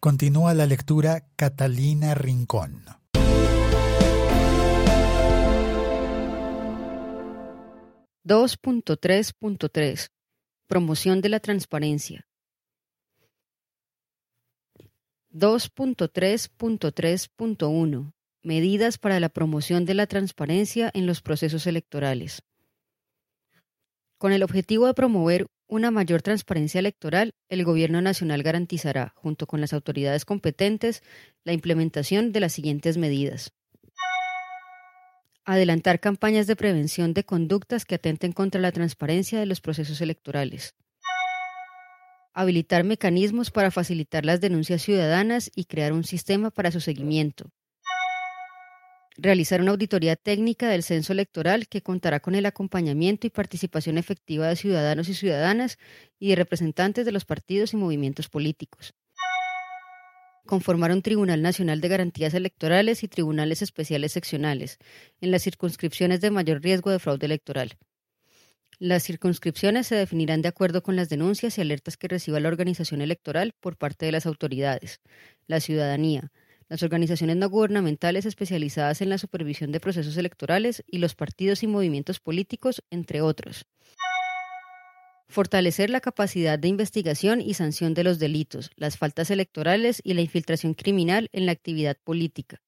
Continúa la lectura Catalina Rincón. (2.3.3) Promoción de la transparencia. 2.3.3.1 Medidas para la promoción de la transparencia en los procesos electorales. Con el objetivo de promover una mayor transparencia electoral, el Gobierno Nacional garantizará, junto con las autoridades competentes, la implementación de las siguientes medidas. Adelantar campañas de prevención de conductas que atenten contra la transparencia de los procesos electorales. Habilitar mecanismos para facilitar las denuncias ciudadanas y crear un sistema para su seguimiento realizar una auditoría técnica del censo electoral que contará con el acompañamiento y participación efectiva de ciudadanos y ciudadanas y de representantes de los partidos y movimientos políticos. Conformar un Tribunal Nacional de Garantías Electorales y tribunales especiales seccionales en las circunscripciones de mayor riesgo de fraude electoral. Las circunscripciones se definirán de acuerdo con las denuncias y alertas que reciba la organización electoral por parte de las autoridades, la ciudadanía, las organizaciones no gubernamentales especializadas en la supervisión de procesos electorales y los partidos y movimientos políticos, entre otros. Fortalecer la capacidad de investigación y sanción de los delitos, las faltas electorales y la infiltración criminal en la actividad política.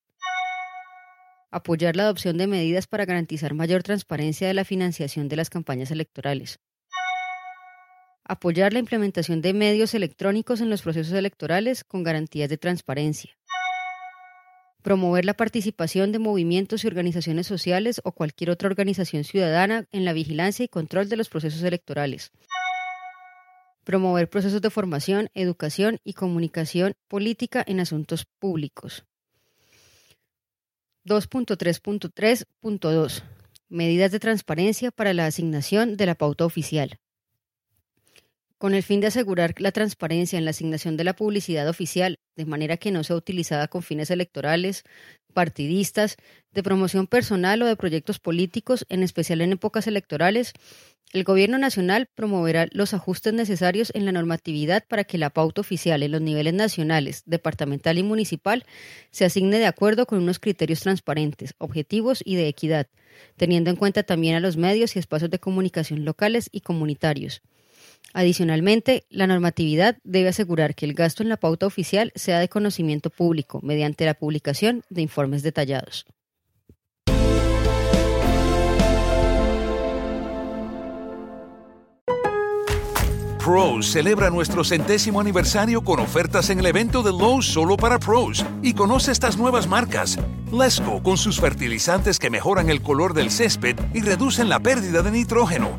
Apoyar la adopción de medidas para garantizar mayor transparencia de la financiación de las campañas electorales. Apoyar la implementación de medios electrónicos en los procesos electorales con garantías de transparencia promover la participación de movimientos y organizaciones sociales o cualquier otra organización ciudadana en la vigilancia y control de los procesos electorales. Promover procesos de formación, educación y comunicación política en asuntos públicos. 2.3.3.2 Medidas de transparencia para la asignación de la pauta oficial. Con el fin de asegurar la transparencia en la asignación de la publicidad oficial, de manera que no sea utilizada con fines electorales, partidistas, de promoción personal o de proyectos políticos, en especial en épocas electorales, el Gobierno Nacional promoverá los ajustes necesarios en la normatividad para que la pauta oficial en los niveles nacionales, departamental y municipal se asigne de acuerdo con unos criterios transparentes, objetivos y de equidad, teniendo en cuenta también a los medios y espacios de comunicación locales y comunitarios. Adicionalmente, la normatividad debe asegurar que el gasto en la pauta oficial sea de conocimiento público mediante la publicación de informes detallados. Pros celebra nuestro centésimo aniversario con ofertas en el evento de Lowe's solo para pros y conoce estas nuevas marcas. Lesco con sus fertilizantes que mejoran el color del césped y reducen la pérdida de nitrógeno.